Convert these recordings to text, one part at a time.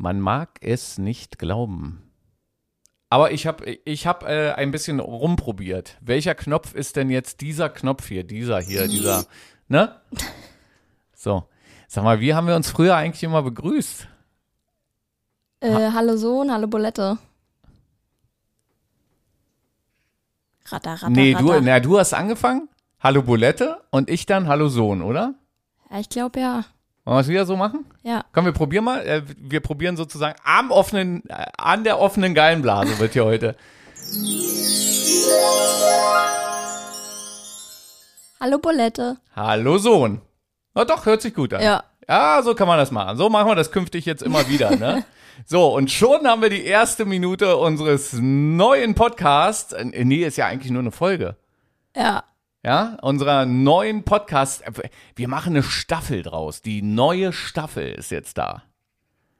Man mag es nicht glauben. Aber ich habe ich hab, äh, ein bisschen rumprobiert. Welcher Knopf ist denn jetzt dieser Knopf hier? Dieser hier, dieser, ne? So. Sag mal, wie haben wir uns früher eigentlich immer begrüßt? Äh, hallo Sohn, hallo Bulette. Ratter, ratter, nee, ratter. du, na, du hast angefangen. Hallo Bulette und ich dann Hallo Sohn, oder? Ja, ich glaube ja. Wollen wir es wieder so machen? Ja. Komm, wir probieren mal. Äh, wir probieren sozusagen am offenen, äh, an der offenen Gallenblase wird hier heute. Hallo Bulette. Hallo Sohn. Na doch, hört sich gut an. Ja. Ja, so kann man das machen. So machen wir das künftig jetzt immer wieder, ne? So, und schon haben wir die erste Minute unseres neuen Podcasts. Äh, Nee, ist ja eigentlich nur eine Folge. Ja. Ja, unserer neuen Podcast. Wir machen eine Staffel draus. Die neue Staffel ist jetzt da.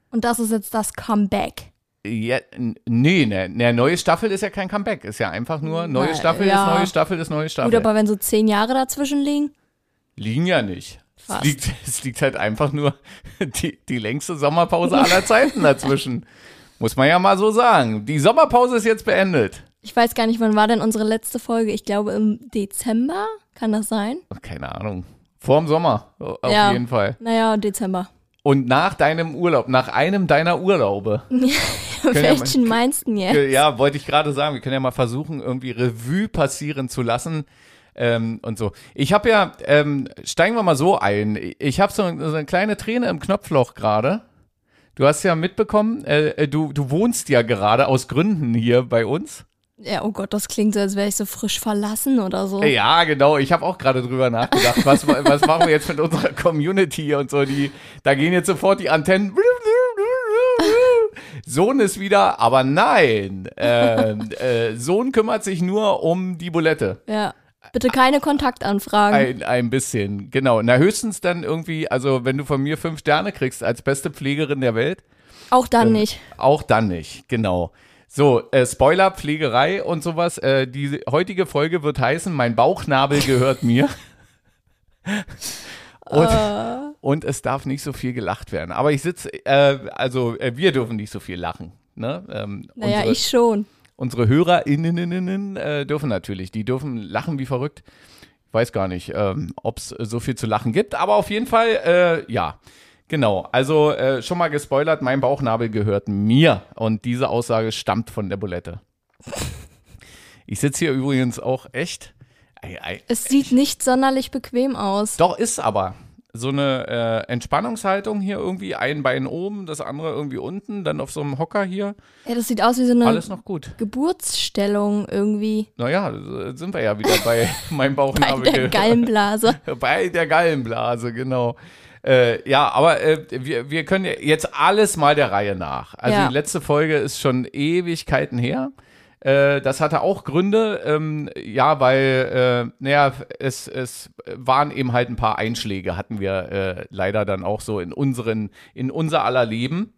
Und das ist jetzt das Comeback. Ja, nee, ne, ne, neue Staffel ist ja kein Comeback. Ist ja einfach nur neue Na, Staffel ja. ist neue Staffel ist neue Staffel. Gut, aber wenn so zehn Jahre dazwischen liegen. Liegen ja nicht. Es liegt, es liegt halt einfach nur die, die längste Sommerpause aller Zeiten dazwischen. Muss man ja mal so sagen. Die Sommerpause ist jetzt beendet. Ich weiß gar nicht, wann war denn unsere letzte Folge? Ich glaube im Dezember. Kann das sein? Oh, Keine Ahnung. Vorm Sommer, o- auf Ja. jeden Fall. Naja, Dezember. Und nach deinem Urlaub, nach einem deiner Urlaube. ja Welchen meinst du jetzt? Ja, wollte ich gerade sagen. Wir können ja mal versuchen, irgendwie Revue passieren zu lassen. Ähm, und so. Ich habe ja, ähm, steigen wir mal so ein. Ich habe so, so eine kleine Träne im Knopfloch gerade. Du hast ja mitbekommen, äh, äh, du, du wohnst ja gerade aus Gründen hier bei uns. Ja, oh Gott, das klingt so, als wäre ich so frisch verlassen oder so. Ja, genau. Ich habe auch gerade drüber nachgedacht. Was, was machen wir jetzt mit unserer Community und so? Die, da gehen jetzt sofort die Antennen. Sohn ist wieder, aber nein. Ähm, äh, Sohn kümmert sich nur um die Bulette. Ja. Bitte keine Kontaktanfragen. Ein, ein bisschen, genau. Na, höchstens dann irgendwie, also wenn du von mir fünf Sterne kriegst als beste Pflegerin der Welt, Auch dann nicht. auch dann nicht, genau. So, äh, Spoiler, Pflegerei und sowas. Äh, die heutige Folge wird heißen, mein Bauchnabel gehört mir. und, und es darf nicht so viel gelacht werden. Aber ich sitze, äh, also äh, wir dürfen nicht so viel lachen. Ne? Ähm, Naja, unsere, ich schon. unsere HörerInnen äh, dürfen natürlich, die dürfen lachen wie verrückt. Ich weiß gar nicht, ähm, ob es so viel zu lachen gibt, aber auf jeden Fall, äh, ja. Genau, also äh, schon mal gespoilert, mein Bauchnabel gehört mir und diese Aussage stammt von der Bulette. Ich sitze hier übrigens auch echt. Ei, ei, Es sieht nicht sonderlich bequem aus. doch, ist aber so eine äh, Entspannungshaltung hier irgendwie, ein Bein oben, das andere irgendwie unten, dann auf so einem Hocker hier. Ja, das sieht aus wie so eine Alles noch gut. Geburtsstellung irgendwie. Naja, sind wir ja wieder bei meinem Bei Bauchnabel. der gehört. Gallenblase. Bei der Gallenblase, genau. Äh, ja, aber äh, wir, wir können jetzt alles mal der Reihe nach. Also Ja. die letzte Folge ist schon Ewigkeiten her. Äh, das hatte auch Gründe, ähm, ja, weil, äh, naja, es, es waren eben halt ein paar Einschläge, hatten wir äh, leider dann auch so in unseren, in unser aller Leben.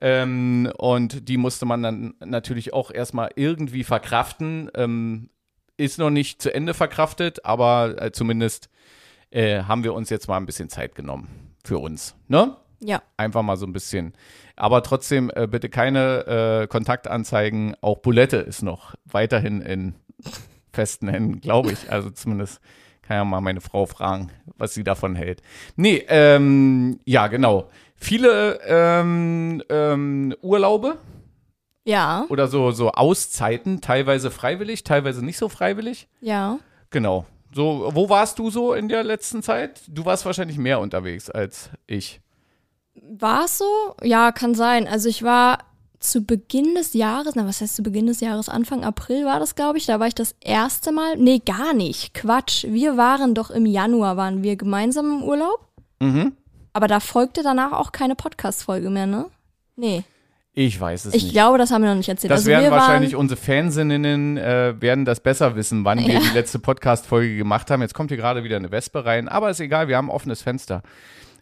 Ähm, und die musste man dann natürlich auch erstmal irgendwie verkraften. Ähm, ist noch nicht zu Ende verkraftet, aber äh, zumindest äh, haben wir uns jetzt mal ein bisschen Zeit genommen für uns. Ne? Ja. Einfach mal so ein bisschen. Aber trotzdem äh, bitte keine äh, Kontaktanzeigen. Auch Bulette ist noch weiterhin in festen Händen, glaube ich. Also zumindest kann ja mal meine Frau fragen, was sie davon hält. Nee, ähm, ja, genau. Viele ähm, ähm, Urlaube Ja. oder so, so Auszeiten, teilweise freiwillig, teilweise nicht so freiwillig. Ja. Genau. So, wo warst du so in der letzten Zeit? Du warst wahrscheinlich mehr unterwegs als ich. War es so? Ja, kann sein. Also ich war zu Beginn des Jahres, na was heißt zu Beginn des Jahres, Anfang April war das, glaube ich, da war ich das erste Mal, nee, gar nicht, Quatsch, wir waren doch im Januar, waren wir gemeinsam im Urlaub, Mhm. aber da folgte danach auch keine Podcast-Folge mehr, ne? Nee, Ich weiß es ich nicht. glaube, das haben wir noch nicht erzählt. das also werden wir wahrscheinlich unsere Fansinnen äh, werden das besser wissen, wann wir Ja. die letzte Podcast-Folge gemacht haben. Jetzt kommt hier gerade wieder eine Wespe rein, aber ist egal, wir haben ein offenes Fenster.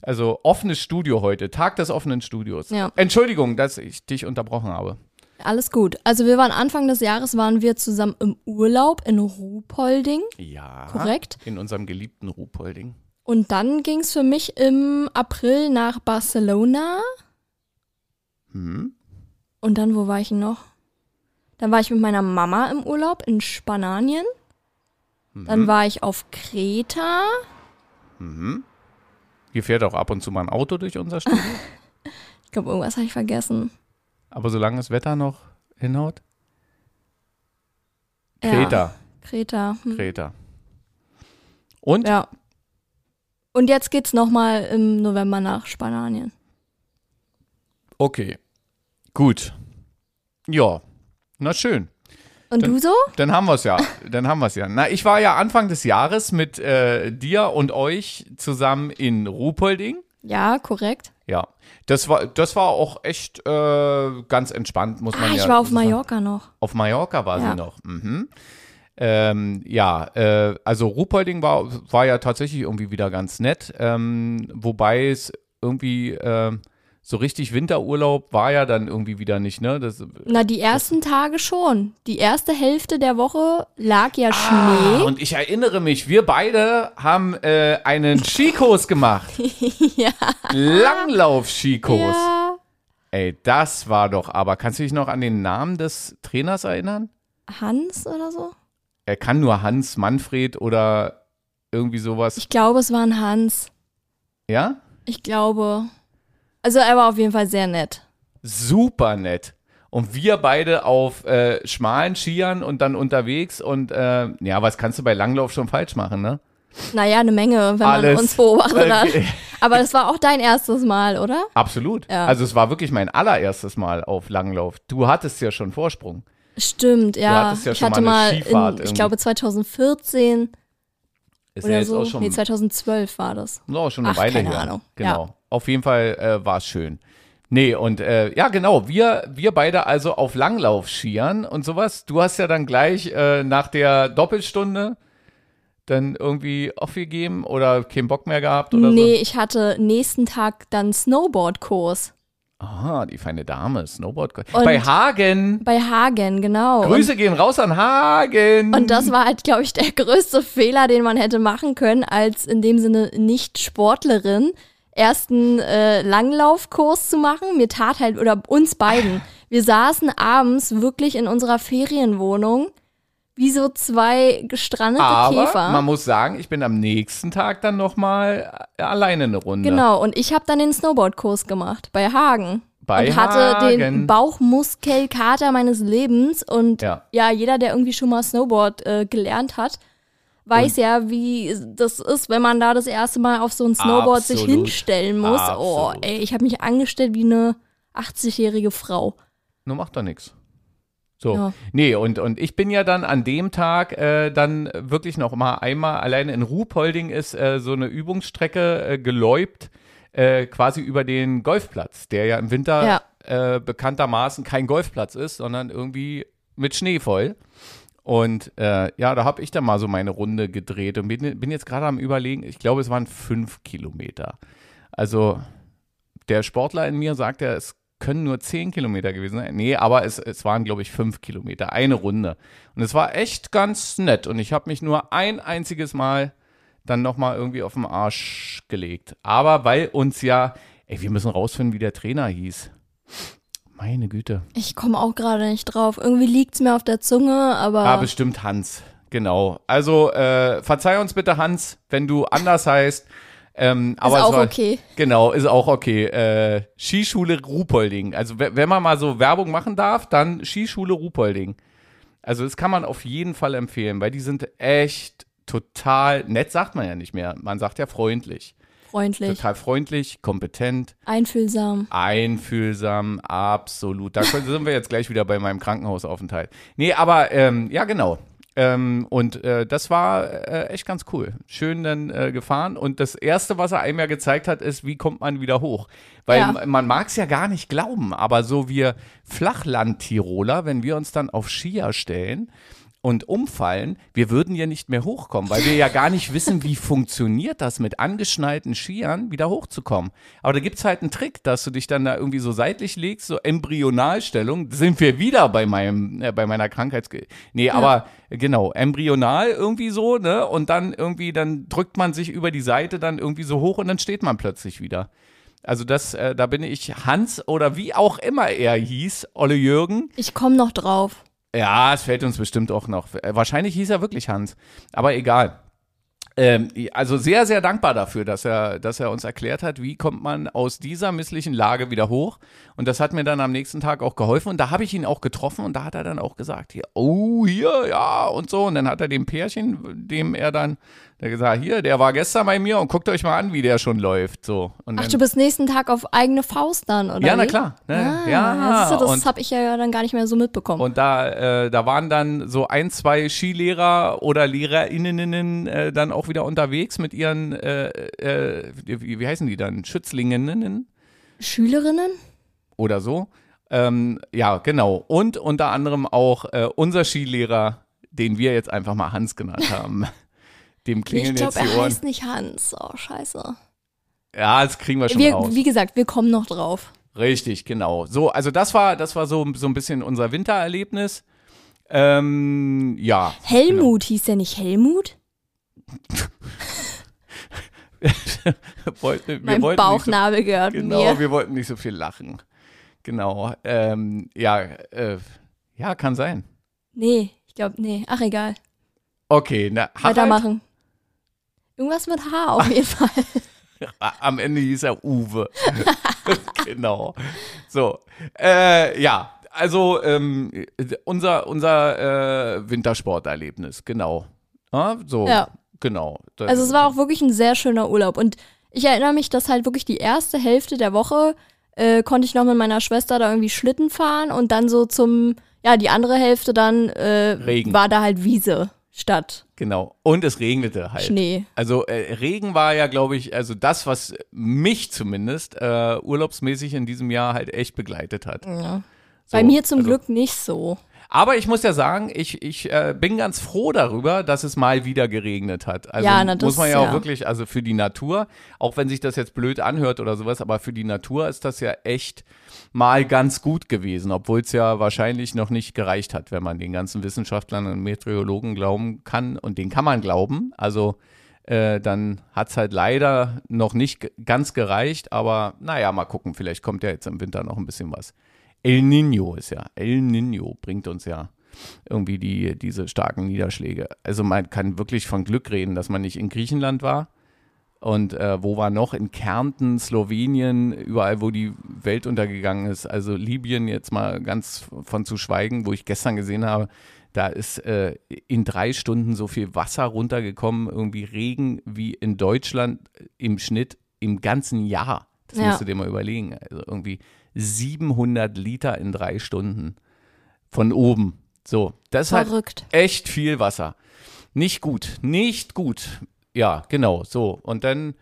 Also offenes Studio heute, Tag des offenen Studios. Ja. Entschuldigung, dass ich dich unterbrochen habe. alles gut. Also wir waren Anfang des Jahres, waren wir zusammen im Urlaub in Ruhpolding, Ja. korrekt? In unserem geliebten Ruhpolding. Und dann ging es für mich im April nach Barcelona. Mhm. Und dann, wo war ich noch? Dann war ich mit meiner Mama im Urlaub in Spanien. Mhm. Dann war ich auf Kreta. Hier fährt auch ab und zu mal ein Auto durch unser Studio. Ich glaube, irgendwas habe ich vergessen. Aber solange das Wetter noch hinhaut. Ja, Kreta. Kreta. Hm. Kreta. Und? Ja. Und jetzt geht's nochmal im November nach Spanien. Okay. Gut. Ja. Na schön. Und Dann- du so? Dann haben wir es ja. Dann haben wir es ja. Na, ich war ja Anfang des Jahres mit äh, dir und euch zusammen in Ruhpolding. Ja, korrekt. Ja. Das war, das war auch echt äh, ganz entspannt, muss man Ah, ja ich war auf so sagen. Mallorca noch. Auf Mallorca war Ja. sie noch. Mhm. Ähm, ja, äh, also Ruhpolding war, war ja tatsächlich irgendwie wieder ganz nett. Ähm, wobei es irgendwie äh, so richtig Winterurlaub war ja dann irgendwie wieder nicht, ne? Das, Na, die ersten Tage schon. Die erste Hälfte der Woche lag ja Ah, Schnee. und ich erinnere mich, wir beide haben äh, einen Skikurs gemacht. ja. Langlauf-Skikurs. ja. Ey, das war doch aber. Kannst du dich noch an den Namen des Trainers erinnern? Hans oder so? Er kann nur Hans, Manfred oder irgendwie sowas. Ich glaube, es war ein Hans. Ja? Ich glaube. Also er war auf jeden Fall sehr nett. Super nett. Und wir beide auf äh, schmalen Skiern und dann unterwegs. Und äh, ja, was kannst du bei Langlauf schon falsch machen, ne? Naja, eine Menge, wenn Alles. man uns beobachtet hat. Aber das war auch dein erstes Mal, oder? Absolut. Ja. Also es war wirklich mein allererstes Mal auf Langlauf. Du hattest ja schon Vorsprung. Stimmt, ja. ja ich hatte mal in, ich glaube 2014 Ist oder ja so. auch schon, nee, 2012 war das. ist auch schon eine Ach, Weile keine her. Ahnung. Genau. Ja. Auf jeden Fall äh, war es schön. Nee, und äh, ja, genau, wir, wir beide also auf Langlauf skiern und sowas. Du hast ja dann gleich äh, nach der Doppelstunde dann irgendwie aufgegeben oder keinen Bock mehr gehabt oder Nee, ich hatte nächsten Tag dann Snowboardkurs so? Aha, die feine Dame, Snowboard. Und- Bei Hagen. bei Hagen, genau. Grüße gehen raus an Hagen. Und, und das war halt, glaube ich, der größte Fehler, den man hätte machen können, als in dem Sinne nicht Sportlerin ersten äh, Langlaufkurs zu machen. Mir tat halt, oder uns beiden, wir saßen abends wirklich in unserer Ferienwohnung wie so zwei gestrandete Aber Käfer. man muss sagen, ich bin am nächsten Tag dann nochmal alleine eine Runde. Genau, und ich habe dann den Snowboardkurs gemacht bei Hagen. Bei und hatte den Hagen. Bauchmuskelkater meines Lebens. Und Ja. ja, jeder, der irgendwie schon mal Snowboard äh, gelernt hat, weiß ja, wie das ist, wenn man da das erste Mal auf so ein Snowboard sich Absolut. hinstellen muss. Oh, Absolut. ey, ich habe mich angestellt wie eine 80-jährige Frau. Nur macht doch nichts. So. Ja. Nee, und, und ich bin ja dann an dem Tag äh, dann wirklich noch mal einmal alleine in Ruhpolding ist äh, so eine Übungsstrecke äh, geläupt, äh, quasi über den Golfplatz, der ja im Winter Ja. äh, bekanntermaßen kein Golfplatz ist, sondern irgendwie mit Schnee voll. Und äh, ja, da habe ich dann mal so meine Runde gedreht und bin, bin jetzt gerade am überlegen, ich glaube, es waren fünf Kilometer. Also der Sportler in mir sagt ja, es können nur zehn Kilometer gewesen sein. Nee, aber es, es waren, glaube ich, fünf Kilometer, eine Runde. Und es war echt ganz nett. Und ich habe mich nur ein einziges Mal dann nochmal irgendwie auf den Arsch gelegt. Aber weil uns ja, ey, wir müssen rausfinden, wie der Trainer hieß. Meine Güte. Ich komme auch gerade nicht drauf. Irgendwie liegt's mir auf der Zunge, aber Ah, bestimmt Hans. Genau. Also, äh, verzeih uns bitte, Hans, wenn du anders heißt. Ähm, aber es auch war, okay. Genau, ist auch okay. Äh, Skischule Ruhpolding. Also, we- wenn man mal so Werbung machen darf, dann Skischule Ruhpolding. Also, das kann man auf jeden Fall empfehlen, weil die sind echt total nett, sagt man ja nicht mehr. Man sagt ja freundlich. Freundlich, Total freundlich, kompetent, einfühlsam. einfühlsam, absolut. Da sind wir jetzt gleich wieder bei meinem Krankenhausaufenthalt. Nee, aber ähm, ja, genau. Ähm, und äh, das war äh, echt ganz cool. Schön dann äh, gefahren. Und das Erste, was er einem ja gezeigt hat, ist, wie kommt man wieder hoch. Weil Ja. man mag es ja gar nicht glauben, aber so wir Flachland-Tiroler, wenn wir uns dann auf Skier stellen und umfallen, wir würden ja nicht mehr hochkommen, weil wir ja gar nicht wissen, wie funktioniert das mit angeschnallten Skiern wieder hochzukommen. Aber da gibt's halt einen Trick, dass du dich dann da irgendwie so seitlich legst, so Embryonalstellung. Sind wir wieder bei meinem, äh, bei meiner Krankheits... Nee, aber genau, embryonal irgendwie so, ne? Und dann irgendwie, dann drückt man sich über die Seite dann irgendwie so hoch und dann steht man plötzlich wieder. Also das, äh, da bin ich Hans oder wie auch immer er hieß, Olle Jürgen. Ich komme noch drauf. Ja, es fällt uns bestimmt auch noch. Äh, Wahrscheinlich hieß er wirklich Hans, aber egal. Ähm, also sehr, sehr dankbar dafür, dass er, dass er uns erklärt hat, wie kommt man aus dieser misslichen Lage wieder hoch. Und das hat mir dann am nächsten Tag auch geholfen. Und da habe ich ihn auch getroffen und da hat er dann auch gesagt, hier, oh, hier, ja, und so. Und dann hat er dem Pärchen, dem er dann, der gesagt, hier, der war gestern bei mir und guckt euch mal an, wie der schon läuft. So. Und Ach, dann, du bist nächsten Tag auf eigene Faust dann, oder? ja, na wie? klar. Ne? Ah, ja, siehst du, das habe ich ja dann gar nicht mehr so mitbekommen. und da, äh, da waren dann so ein, zwei Skilehrer oder LehrerInnen äh, dann auch wieder unterwegs mit ihren, äh, äh, wie, wie heißen die dann? Schützlingeninnen Schülerinnen? oder so. Ähm, ja, genau. Und unter anderem auch äh, unser Skilehrer, den wir jetzt einfach mal Hans genannt haben. Dem Ich klingeln glaube, jetzt die er Ohren. heißt nicht Hans. Oh, scheiße. Ja, das kriegen wir schon Wir, raus. wie gesagt, wir kommen noch drauf. Richtig, genau. So, also das war, das war so, so ein bisschen unser Wintererlebnis. Ähm, ja. Helmut hieß der nicht Helmut? Wollten- Mein nicht so- Bauchnabel gehört Genau, mir. wir wollten nicht so viel lachen. Genau. Ähm, ja, äh, ja, kann sein. Nee, ich glaube, nee. Ach, egal. Okay, na, Harald, Weitermachen. Irgendwas mit H auf jeden Fall. am Ende hieß er Uwe. genau. So, äh, ja, also ähm, unser, unser äh, Wintersporterlebnis, genau. Ja, so, Ja. genau. Also es war auch wirklich ein sehr schöner Urlaub. Und ich erinnere mich, dass halt wirklich die erste Hälfte der Woche äh, konnte ich noch mit meiner Schwester da irgendwie Schlitten fahren und dann so zum, ja, die andere Hälfte dann äh, Regen. war da halt Wiese statt Genau. Und es regnete halt. Schnee. Also äh, Regen war ja, glaube ich, also das, was mich zumindest äh, urlaubsmäßig in diesem Jahr halt echt begleitet hat. Ja. So, Bei mir zum also, Glück nicht so. Aber ich muss ja sagen, ich, ich äh, bin ganz froh darüber, dass es mal wieder geregnet hat. Also Ja, na, das- muss man ja auch ja. wirklich, also für die Natur, auch wenn sich das jetzt blöd anhört oder sowas, aber für die Natur ist das ja echt mal ganz gut gewesen, obwohl es ja wahrscheinlich noch nicht gereicht hat, wenn man den ganzen Wissenschaftlern und Meteorologen glauben kann. Und den kann man glauben. Also äh, dann hat es halt leider noch nicht ganz gereicht, aber naja, mal gucken, vielleicht kommt ja jetzt im Winter noch ein bisschen was. El Nino ist ja, El Nino bringt uns ja irgendwie die, diese starken Niederschläge. Also man kann wirklich von Glück reden, dass man nicht in Griechenland war. Und äh, wo war noch? In Kärnten, Slowenien, überall, wo die Welt untergegangen ist. Also Libyen jetzt mal ganz von zu schweigen, wo ich gestern gesehen habe, da ist äh, in drei Stunden so viel Wasser runtergekommen, irgendwie Regen wie in Deutschland im Schnitt im ganzen Jahr. Das Ja. musst du dir mal überlegen. Also irgendwie 700 Liter in drei Stunden von oben. So, das Verrückt. echt viel Wasser. Nicht gut, nicht gut. Ja, genau, so. Und dann,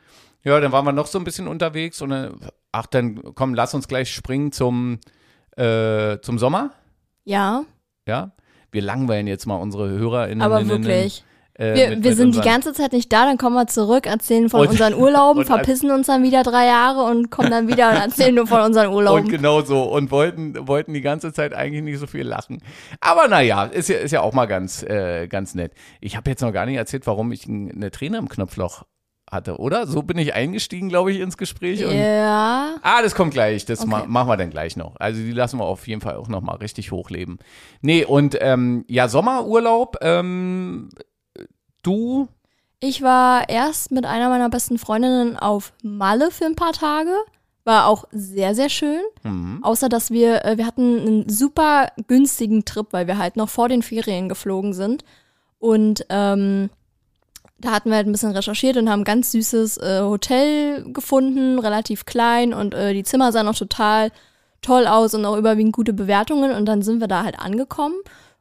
ja, dann waren wir noch so ein bisschen unterwegs und dann, ach, dann komm, lass uns gleich springen zum, äh, zum Sommer. Ja, Ja, wir langweilen jetzt mal unsere HörerInnen. aber wirklich. Äh, Wir, mit- wir mit sind die ganze Zeit nicht da, dann kommen wir zurück, erzählen von Und- unseren Urlauben, und verpissen uns dann wieder drei Jahre und kommen dann wieder und erzählen nur von unseren Und Urlauben. genau so. Und wollten, wollten die ganze Zeit eigentlich nicht so viel lachen. Aber naja, ist ja, ist ja auch mal ganz, äh, ganz nett. Ich habe jetzt noch gar nicht erzählt, warum ich eine Träne im Knopfloch hatte, oder? So bin ich eingestiegen, glaube ich, ins Gespräch. Und Ja, Ah, das kommt gleich. Das Okay. ma machen wir dann gleich noch. Also die lassen wir auf jeden Fall auch noch mal richtig hochleben. Nee, und ähm, ja, Sommerurlaub. Ähm, du, ich war erst mit einer meiner besten Freundinnen auf Malle für ein paar Tage. War auch sehr, sehr schön. hm, Außer, dass wir, äh, wir hatten einen super günstigen Trip, weil wir halt noch vor den Ferien geflogen sind. Und ähm, da hatten wir halt ein bisschen recherchiert und haben ein ganz süßes äh, Hotel gefunden, relativ klein und äh, die Zimmer sahen auch total toll aus und auch überwiegend gute Bewertungen. Und dann sind wir da halt angekommen.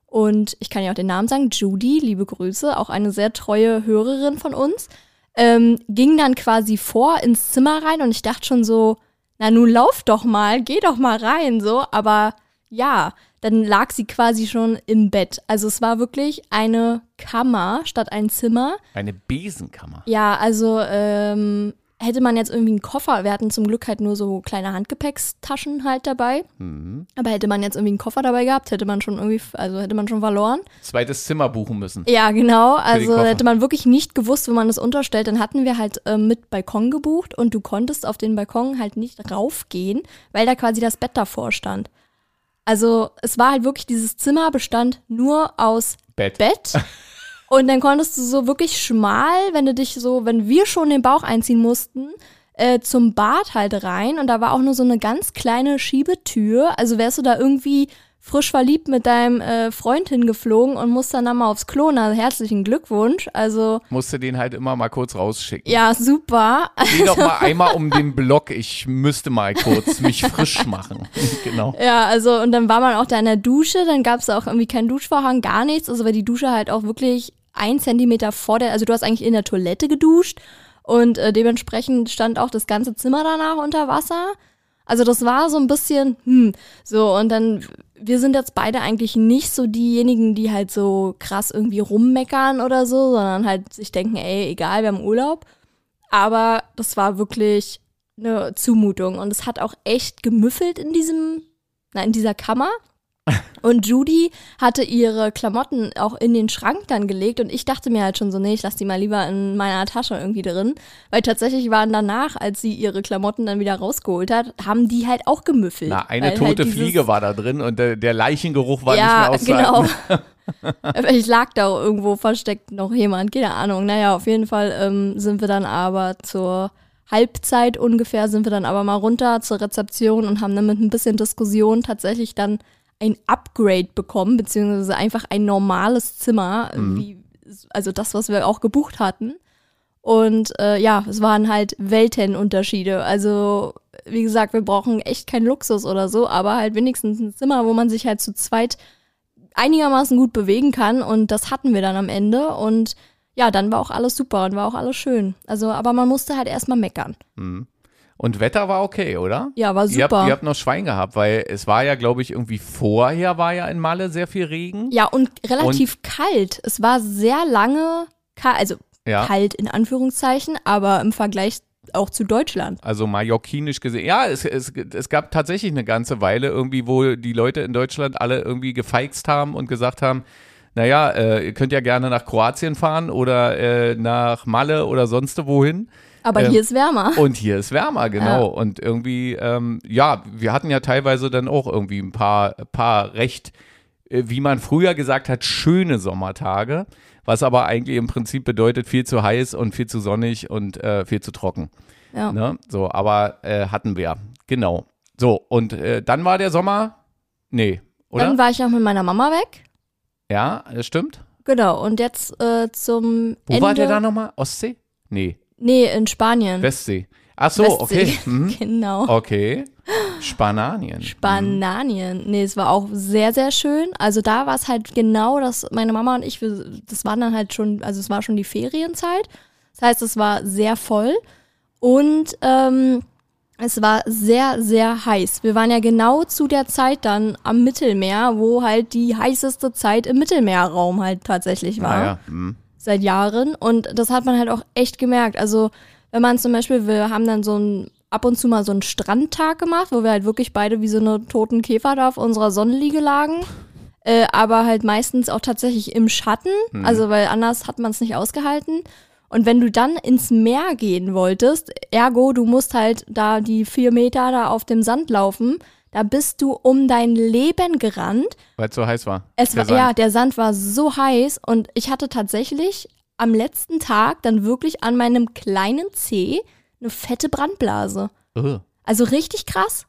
Und ich kann ja auch den Namen sagen, Judy, liebe Grüße, auch eine sehr treue Hörerin von uns, ähm, ging dann quasi vor ins Zimmer rein und ich dachte schon so, na nun lauf doch mal, geh doch mal rein, so, aber ja, dann lag sie quasi schon im Bett. Also es war wirklich eine Kammer statt ein Zimmer. eine Besenkammer. Ja, also ähm, hätte man jetzt irgendwie einen Koffer, wir hatten zum Glück halt nur so kleine Handgepäckstaschen halt dabei. Mhm. Aber hätte man jetzt irgendwie einen Koffer dabei gehabt, hätte man schon irgendwie, also hätte man schon verloren. Zweites Zimmer buchen müssen. Ja, genau. Also hätte man wirklich nicht gewusst, wo man das unterstellt. Dann hatten wir halt ähm, mit Balkon gebucht und du konntest auf den Balkon halt nicht raufgehen, weil da quasi das Bett davor stand. Also es war halt wirklich, dieses Zimmer bestand nur aus Bett. Bett. Und dann konntest du so wirklich schmal, wenn du dich so, wenn wir schon den Bauch einziehen mussten, äh, zum Bad halt rein. Und da war auch nur so eine ganz kleine Schiebetür. Also wärst du da irgendwie frisch verliebt mit deinem äh, Freund hingeflogen und musst dann mal aufs Klo. Na, herzlichen Glückwunsch. Also, Musste den halt immer mal kurz rausschicken. ja, super. Geh doch mal einmal um den Block. Ich müsste mal kurz mich frisch machen. genau. Ja, also und dann war man auch da in der Dusche, dann gab es auch irgendwie keinen Duschvorhang, gar nichts. Also weil die Dusche halt auch wirklich ein Zentimeter vor der, also du hast eigentlich in der Toilette geduscht und äh, dementsprechend stand auch das ganze Zimmer danach unter Wasser. Also das war so ein bisschen, hm, so und dann, wir sind jetzt beide eigentlich nicht so diejenigen, die halt so krass irgendwie rummeckern oder so, sondern halt sich denken, ey, egal, wir haben Urlaub. Aber das war wirklich eine Zumutung und es hat auch echt gemüffelt in diesem, na, in dieser Kammer. Und Judy hatte ihre Klamotten auch in den Schrank dann gelegt und ich dachte mir halt schon so, nee, ich lasse die mal lieber in meiner Tasche irgendwie drin, weil tatsächlich waren danach, als sie ihre Klamotten dann wieder rausgeholt hat, haben die halt auch gemüffelt. Na, eine Weil tote halt Fliege war da drin und der, der Leichengeruch war ja, nicht mehr auszuhalten. genau. ich lag da irgendwo versteckt noch jemand, keine Ahnung. Naja, auf jeden Fall ähm, sind wir dann aber zur Halbzeit ungefähr, sind wir dann aber mal runter zur Rezeption und haben dann mit ein bisschen Diskussion tatsächlich dann ein Upgrade bekommen, beziehungsweise einfach ein normales Zimmer, wie, also das, was wir auch gebucht hatten. Und äh, ja, es waren halt Weltenunterschiede. Also, wie gesagt, wir brauchen echt keinen Luxus oder so, aber halt wenigstens ein Zimmer, wo man sich halt zu zweit einigermaßen gut bewegen kann. Und das hatten wir dann am Ende. Und ja, dann war auch alles super und war auch alles schön. Also, aber man musste halt erstmal meckern. Und Wetter war okay, oder? Ja, war Ihr habt, super. ihr habt noch Schwein gehabt, weil es war ja, glaube ich, irgendwie vorher war ja in Malle sehr viel Regen. Ja, und relativ kalt. Es war sehr lange kalt, also Ja. kalt in Anführungszeichen, aber im Vergleich auch zu Deutschland. Also mallorquinisch gesehen. Ja, es, es, es gab tatsächlich eine ganze Weile irgendwie, wo die Leute in Deutschland alle irgendwie gefeixt haben und gesagt haben, naja, äh, ihr könnt ja gerne nach Kroatien fahren oder äh, nach Malle oder sonst wohin. Aber Ähm, hier ist wärmer. Und hier ist wärmer, genau. Und irgendwie, ähm, ja, wir hatten ja teilweise dann auch irgendwie ein paar, paar recht, äh, wie man früher gesagt hat, schöne Sommertage, was aber eigentlich im Prinzip bedeutet, viel zu heiß und viel zu sonnig und äh, viel zu trocken. Ja. Ne? So, aber äh, hatten wir. Genau. So, und äh, dann war der Sommer. Nee, oder? Dann war ich noch mit meiner Mama weg. ja, das stimmt. Genau, und jetzt äh, zum Wo Ende. war der da nochmal? Ostsee? Nee, Nee, in Spanien. Westsee. Ach so, Westsee. okay. Mhm. Genau. Okay. Spananien. Spananien. Nee, es war auch sehr, sehr schön. Also da war es halt genau, dass meine Mama und ich, wir, das waren dann halt schon, also es war schon die Ferienzeit. Das heißt, es war sehr voll und ähm, es war sehr, sehr heiß. Wir waren ja genau zu der Zeit dann am Mittelmeer, wo halt die heißeste Zeit im Mittelmeerraum halt tatsächlich war Ah, ja. Mhm. Seit Jahren. Und das hat man halt auch echt gemerkt. Also, wenn man zum Beispiel, wir haben dann so ein, ab und zu mal so einen Strandtag gemacht, wo wir halt wirklich beide wie so eine toten Käfer da auf unserer Sonnenliege lagen. Äh, aber halt meistens auch tatsächlich im Schatten. Also, weil anders hat man es nicht ausgehalten. Und wenn du dann ins Meer gehen wolltest, ergo, du musst halt da die vier Meter da auf dem Sand laufen, da bist du um dein Leben gerannt. Weil es so heiß war. Es Der war, Sand. ja, der Sand war so heiß und ich hatte tatsächlich am letzten Tag dann wirklich an meinem kleinen Zeh eine fette Brandblase. Ugh. Also richtig krass.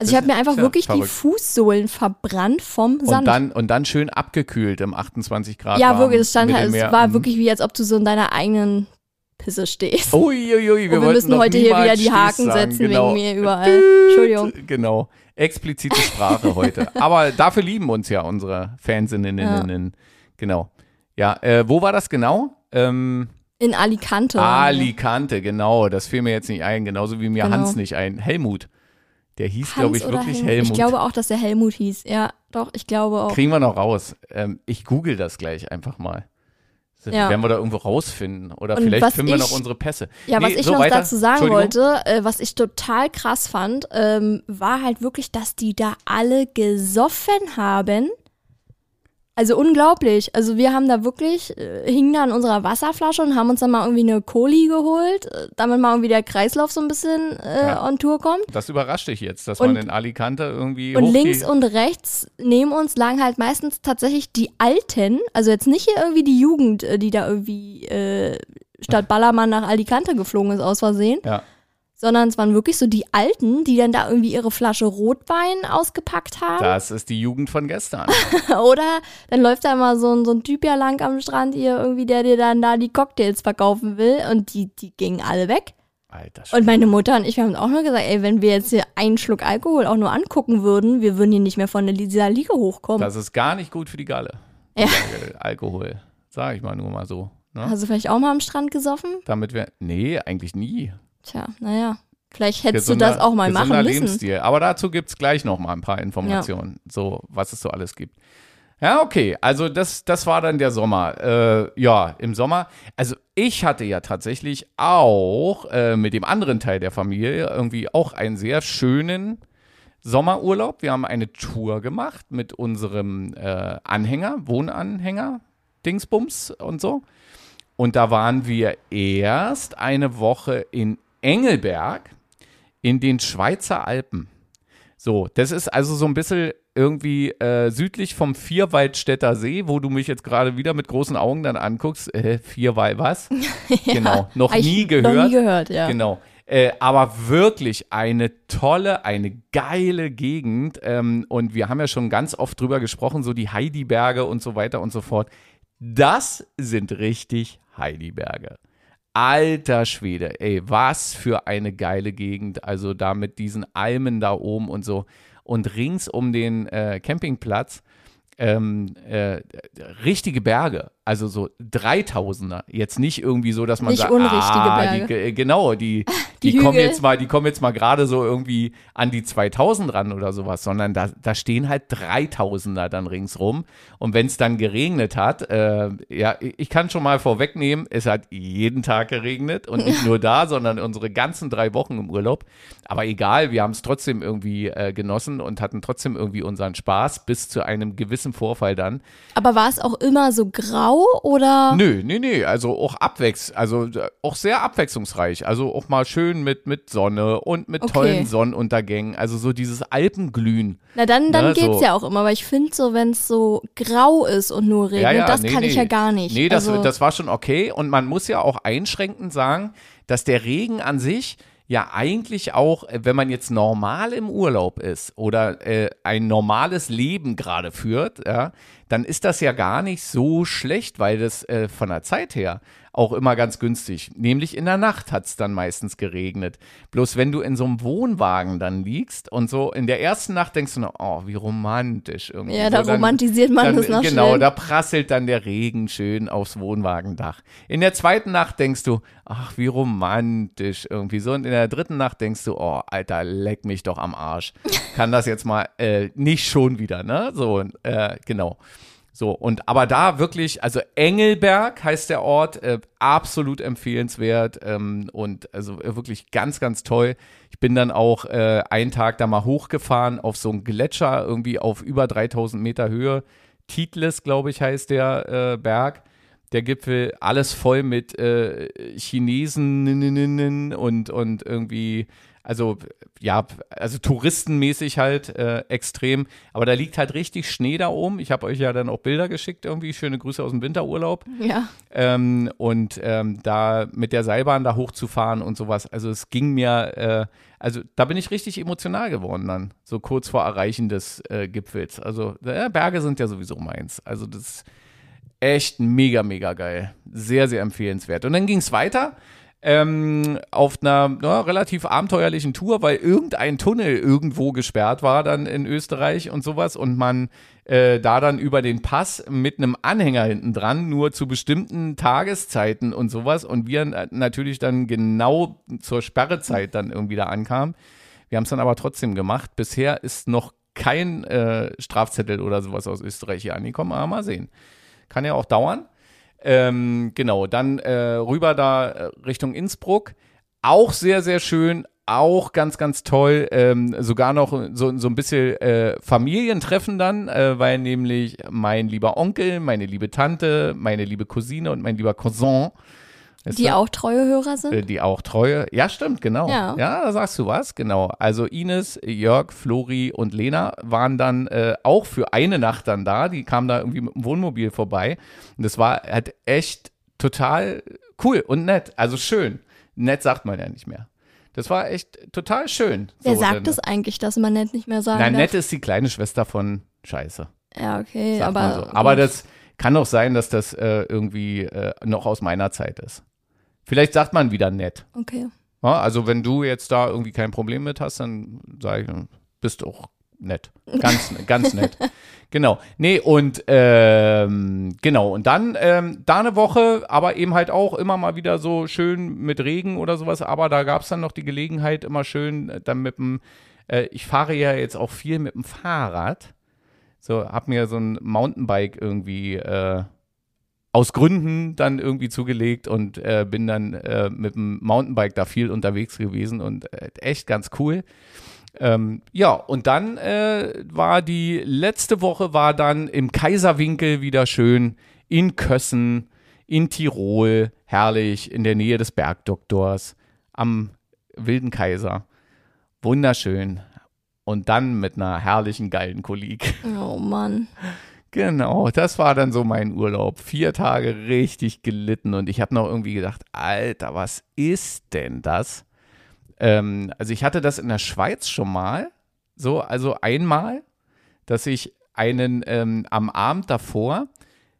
Also ich habe mir einfach ja wirklich die verrückt. Fußsohlen verbrannt vom Und Sand. dann, und dann schön abgekühlt im 28 Grad. ja, wirklich, es stand halt, es war Mhm. wirklich wie als ob du so in deiner eigenen Pisse stehst. Uiuiui, wir, Und wir wollten müssen heute hier wieder die Haken sagen, setzen genau. wegen mir überall. Entschuldigung. Genau. Explizite Sprache heute. Aber dafür lieben uns ja unsere Fansinnen. Genau. Ja, äh, wo war das genau? Ähm, In Alicante. wir. Alicante, genau. Das fiel mir jetzt nicht ein. Genauso wie mir Genau. Hans nicht ein. Helmut. Der hieß, glaube ich, wirklich Helmut? Helmut. Ich glaube auch, dass der Helmut hieß. Ja, doch, ich glaube auch. Kriegen wir noch raus. Ähm, ich google das gleich einfach mal. Das Ja. werden wir da irgendwo rausfinden. Oder Und vielleicht was finden wir ich- noch unsere Pässe. Ja, was Nee, ich so noch weiter. dazu sagen wollte, äh, was ich total krass fand, ähm, war halt wirklich, dass die da alle gesoffen haben. Also unglaublich. Also wir haben da wirklich, äh, hingen da an unserer Wasserflasche und haben uns dann mal irgendwie eine Coli geholt, äh, damit mal irgendwie der Kreislauf so ein bisschen äh, Ja. on Tour kommt. Das überrascht dich jetzt, dass Und- man in Alicante irgendwie Und links und rechts neben uns lagen halt meistens tatsächlich die Alten, also jetzt nicht hier irgendwie die Jugend, äh, die da irgendwie äh, statt Ballermann nach Alicante geflogen ist aus Versehen, Ja. Sondern es waren wirklich so die Alten, die dann da irgendwie ihre Flasche Rotwein ausgepackt haben. Das ist die Jugend von gestern. Oder dann läuft da immer so ein, so ein Typ ja lang am Strand hier irgendwie, der dir dann da die Cocktails verkaufen will und die, die gingen alle weg. Alter Und meine Mutter und ich, wir haben auch nur gesagt, ey, wenn wir jetzt hier einen Schluck Alkohol auch nur angucken würden, wir würden hier nicht mehr von der dieser Liege hochkommen. Das ist gar nicht gut für die Galle. Ja. Alkohol. Sag ich mal nur mal so. Ne? Hast du vielleicht auch mal am Strand gesoffen? Damit wir. Nee, eigentlich nie. Tja, naja. Vielleicht hättest Gesunder- du das auch mal machen müssen. Lebensstil. Aber dazu gibt es gleich noch mal ein paar Informationen, so was es so alles gibt. Ja, okay. Also das, das war dann der Sommer. Äh, ja, im Sommer. Also ich hatte ja tatsächlich auch äh, mit dem anderen Teil der Familie irgendwie auch einen sehr schönen Sommerurlaub. Wir haben eine Tour gemacht mit unserem äh, Anhänger, Wohnanhänger, Dingsbums und so. Und da waren wir erst eine Woche in Engelberg in den Schweizer Alpen. So, das ist also so ein bisschen irgendwie äh, südlich vom Vierwaldstätter See, wo du mich jetzt gerade wieder mit großen Augen dann anguckst. Äh, Vierwald, was? Genau, noch nie gehört. Noch nie gehört, ja. Genau. Äh, aber wirklich eine tolle, eine geile Gegend. Ähm, und wir haben ja schon ganz oft drüber gesprochen, so die Heidiberge und so weiter und so fort. Das sind richtig Heidiberge. Alter Schwede, ey, was für eine geile Gegend. Also da mit diesen Almen da oben und so. Und rings um den äh, Campingplatz ähm, äh, richtige Berge, also so Dreitausender. Jetzt nicht irgendwie so, dass man Nicht sagt, ah. Die, ge- genau, die, die, Die kommen jetzt mal, die kommen jetzt mal gerade so irgendwie an die 2000 ran oder sowas, sondern da, da stehen halt Dreitausender dann ringsrum. Und wenn es dann geregnet hat, äh, ja, ich kann schon mal vorwegnehmen, es hat jeden Tag geregnet und nicht nur da, sondern unsere ganzen drei Wochen im Urlaub. Aber egal, wir haben es trotzdem irgendwie äh, genossen und hatten trotzdem irgendwie unseren Spaß bis zu einem gewissen Vorfall dann. Aber war es auch immer so grau oder? Nö, nee, nee, also auch abwechs, also äh, auch sehr abwechslungsreich. Also auch mal schön mit, mit Sonne und mit Okay. tollen Sonnenuntergängen. Also so dieses Alpenglühen. Na dann, dann Ne, geht's so. ja auch immer, weil ich finde so, wenn es so grau ist und nur regnet, das nee, kann ich nee. ja gar nicht. Nee, das, also, das war schon okay. Und man muss ja auch einschränkend sagen, dass der Regen an sich ja eigentlich auch, äh, wenn man jetzt normal im Urlaub ist oder äh, ein normales Leben gerade führt, ja, dann ist das ja gar nicht so schlecht, weil das äh, von der Zeit her auch immer ganz günstig. Nämlich in der Nacht hat es dann meistens geregnet. Bloß wenn du in so einem Wohnwagen dann liegst und so in der ersten Nacht denkst du noch, oh, wie romantisch irgendwie. ja, da so, dann- romantisiert man dann, das noch Genau, schnell. da prasselt dann der Regen schön aufs Wohnwagendach. In der zweiten Nacht denkst du, ach, wie romantisch irgendwie so. Und in der dritten Nacht denkst du, oh, Alter, leck mich doch am Arsch. Kann das jetzt mal äh, nicht schon wieder, ne? So, äh, genau. So, und aber da wirklich, also Engelberg heißt der Ort, äh, absolut empfehlenswert ähm, und also äh, wirklich ganz, ganz toll. Ich bin dann auch äh, einen Tag da mal hochgefahren auf so einen Gletscher, irgendwie auf über 3000 Meter Höhe. Titlis, glaube ich, heißt der äh, Berg. Der Gipfel, alles voll mit äh, Chinesen und, und irgendwie, also ja, also touristenmäßig halt äh, extrem. Aber da liegt halt richtig Schnee da oben. Ich habe euch ja dann auch Bilder geschickt, irgendwie. Schöne Grüße aus dem Winterurlaub. ja. Ähm, und ähm, da mit der Seilbahn da hochzufahren und sowas. Also es ging mir, äh, also da bin ich richtig emotional geworden dann, so kurz vor Erreichen des äh, Gipfels. Also Berge sind ja sowieso meins. Also das ist echt mega, mega geil. Sehr, sehr empfehlenswert. Und dann ging es weiter. Ähm, auf einer na, relativ abenteuerlichen Tour, weil irgendein Tunnel irgendwo gesperrt war dann in Österreich und sowas und man äh, da dann über den Pass mit einem Anhänger hinten dran, nur zu bestimmten Tageszeiten und sowas und wir na- natürlich dann genau zur Sperrezeit dann irgendwie da ankamen. Wir haben es dann aber trotzdem gemacht. Bisher ist noch kein äh, Strafzettel oder sowas aus Österreich hier angekommen, aber mal sehen. Kann ja auch dauern. Ähm, genau, dann äh, rüber da äh, Richtung Innsbruck. Auch sehr, sehr schön, auch ganz, ganz toll. Ähm, sogar noch so, so ein bisschen äh, Familientreffen dann, äh, weil nämlich mein lieber Onkel, meine liebe Tante, meine liebe Cousine und mein lieber Cousin die du? auch treue Hörer sind? Äh, die auch treue. Ja, stimmt, genau. Ja. ja, da sagst du was, genau. Also Ines, Jörg, Flori und Lena waren dann äh, auch für eine Nacht dann da. Die kamen da irgendwie mit dem Wohnmobil vorbei. Und das war halt echt total cool und nett. Also schön. Nett sagt man ja nicht mehr. Das war echt total schön. Wer so, sagt es eigentlich, dass man nett nicht mehr sagen Nein, nett ist die kleine Schwester von Scheiße. Ja, okay, aber. So. Aber das kann auch sein, dass das äh, irgendwie äh, noch aus meiner Zeit ist. Vielleicht sagt man wieder nett. Okay. Ja, also wenn du jetzt da irgendwie kein Problem mit hast, dann sage ich, bist auch nett. Ganz, ganz nett. Genau. Nee, und ähm, genau, und dann ähm, da eine Woche, aber eben halt auch immer mal wieder so schön mit Regen oder sowas, aber da gab es dann noch die Gelegenheit, immer schön äh, dann mit dem, äh, ich fahre ja jetzt auch viel mit dem Fahrrad. So, hab mir so ein Mountainbike irgendwie äh, aus Gründen dann irgendwie zugelegt und äh, bin dann äh, mit dem Mountainbike da viel unterwegs gewesen und äh, echt ganz cool. Ähm, ja, und dann äh, war die letzte Woche war dann im Kaiserwinkel wieder schön in Kössen, in Tirol, herrlich, in der Nähe des Bergdoktors, am Wilden Kaiser. Wunderschön. Und dann mit einer herrlichen Gallenkolik. Oh Mann. Genau, das war dann so mein Urlaub. Vier Tage richtig gelitten und ich habe noch irgendwie gedacht, Alter, was ist denn das? Ähm, also ich hatte das in der Schweiz schon mal, so, also einmal, dass ich einen ähm, am Abend davor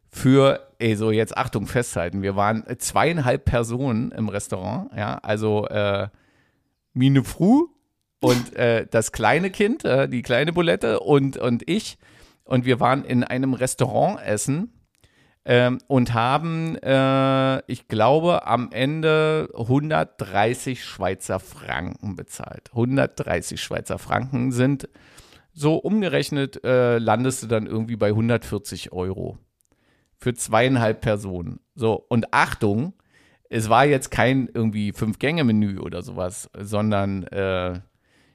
für, ey, so jetzt Achtung, festhalten, wir waren zweieinhalb Personen im Restaurant, ja, also äh, Mine Fru und äh, das kleine Kind, äh, die kleine Bulette und, und ich und wir waren in einem Restaurant essen ähm, und haben, äh, ich glaube, am Ende 130 Schweizer Franken bezahlt. 130 Schweizer Franken sind so umgerechnet, äh, landest du dann irgendwie bei 140 Euro für zweieinhalb Personen. So, und Achtung, es war jetzt kein irgendwie Fünf-Gänge-Menü oder sowas, sondern äh,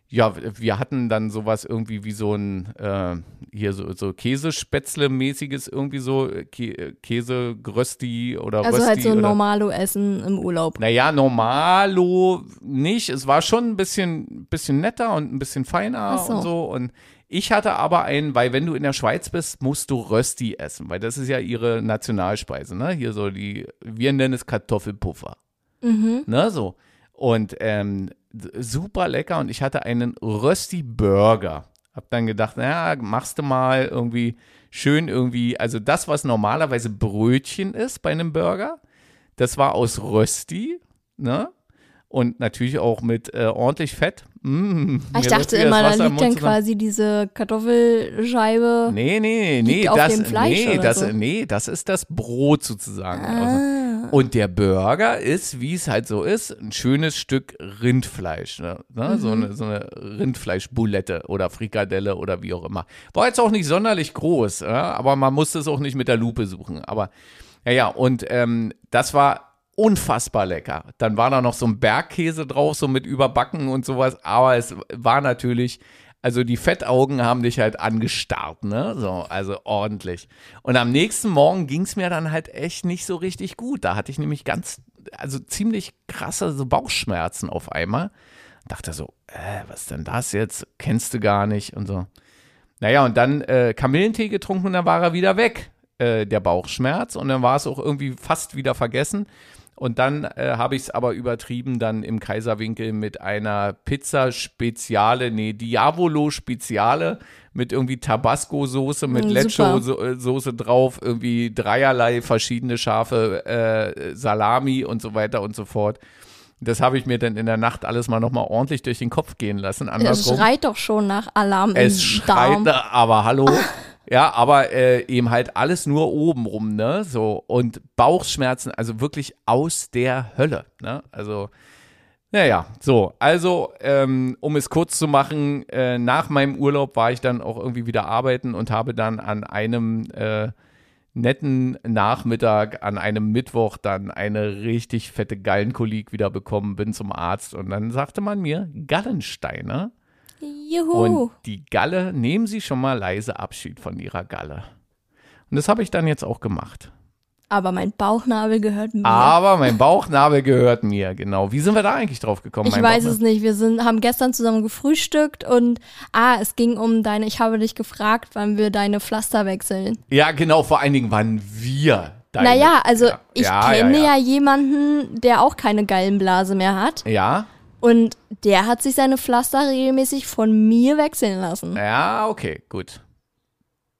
ja, wir hatten dann sowas irgendwie wie so ein, äh, hier so, so Käsespätzle-mäßiges, irgendwie so Kä Käsegrösti oder Also Rösti halt so oder, Normalo-Essen im Urlaub. Naja, Normalo nicht. Es war schon ein bisschen, bisschen netter und ein bisschen feiner so. und so. Und ich hatte aber einen, weil wenn du in der Schweiz bist, musst du Rösti essen, weil das ist ja ihre Nationalspeise, ne? Hier so die, wir nennen es Kartoffelpuffer. Mhm. Ne, so. Und ähm, super lecker und ich hatte einen Rösti Burger. Hab dann gedacht, naja, machst du mal irgendwie schön irgendwie, also das, was normalerweise Brötchen ist bei einem Burger, das war aus Rösti, ne? Und natürlich auch mit äh, ordentlich Fett. Mm, ich dachte immer, da liegt dann quasi diese Kartoffelscheibe. Nee, nee, nee, das, nee, das, so. nee, das ist das Brot sozusagen. Ah. Also, und der Burger ist, wie es halt so ist, ein schönes Stück Rindfleisch. Ne? Mhm. So, eine, so eine Rindfleischbulette oder Frikadelle oder wie auch immer. War jetzt auch nicht sonderlich groß, aber man musste es auch nicht mit der Lupe suchen. Aber ja, ja, und ähm, das war unfassbar lecker. Dann war da noch so ein Bergkäse drauf, so mit Überbacken und sowas. Aber es war natürlich also die Fettaugen haben dich halt angestarrt, ne? So, also ordentlich. Und am nächsten Morgen ging es mir dann halt echt nicht so richtig gut. Da hatte ich nämlich ganz, also ziemlich krasse so Bauchschmerzen auf einmal. Dachte so, äh, was ist denn das jetzt? Kennst du gar nicht und so. Naja, und dann äh, Kamillentee getrunken und dann war er wieder weg, äh, der Bauchschmerz. Und dann war es auch irgendwie fast wieder vergessen. Und dann äh, habe ich es aber übertrieben, dann im Kaiserwinkel mit einer Pizza Speziale, nee, Diavolo Speziale mit irgendwie Tabasco-Soße, mit mm, Lecho-Soße drauf, irgendwie dreierlei verschiedene scharfe äh, Salami und so weiter und so fort. Das habe ich mir dann in der Nacht alles mal nochmal ordentlich durch den Kopf gehen lassen. Es schreit doch schon nach Alarm es im schreit, aber hallo. Ja, aber äh, eben halt alles nur oben rum, ne? So und Bauchschmerzen, also wirklich aus der Hölle, ne? Also naja, so, also ähm, um es kurz zu machen, äh, nach meinem Urlaub war ich dann auch irgendwie wieder arbeiten und habe dann an einem äh, netten Nachmittag an einem Mittwoch dann eine richtig fette Gallenkolik wieder bekommen, bin zum Arzt und dann sagte man mir Gallensteine. Juhu. Und die Galle, nehmen Sie schon mal leise Abschied von Ihrer Galle. Und das habe ich dann jetzt auch gemacht. Aber mein Bauchnabel gehört mir. Aber mein Bauchnabel gehört mir, genau. Wie sind wir da eigentlich drauf gekommen? ich weiß es nicht. Wir sind, haben gestern zusammen gefrühstückt und ah, es ging um deine, ich habe dich gefragt, wann wir deine Pflaster wechseln. Ja, genau, vor allen Dingen waren wir deine. naja, also ja, ich ja, kenne ja, ja, jemanden, der auch keine Gallenblase mehr hat. Ja, Und der hat sich seine Pflaster regelmäßig von mir wechseln lassen. ja, okay, gut.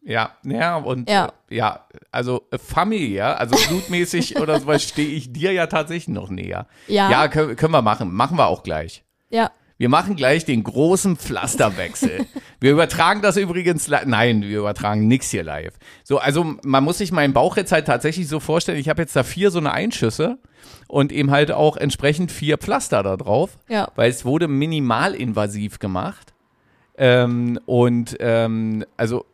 Ja, ja, und Ja. äh, ja, also äh, familiär, also blutmäßig oder sowas stehe ich dir ja tatsächlich noch näher. Ja. Ja, können, können wir machen. Machen wir auch gleich. Ja. Wir machen gleich den großen Pflasterwechsel. wir übertragen das übrigens, li- nein, wir übertragen nichts hier live. So, also man muss sich meinen Bauch jetzt halt tatsächlich so vorstellen, ich habe jetzt da vier so eine Einschüsse und eben halt auch entsprechend vier Pflaster da drauf, Ja. weil es wurde minimalinvasiv gemacht. Ähm, und ähm, also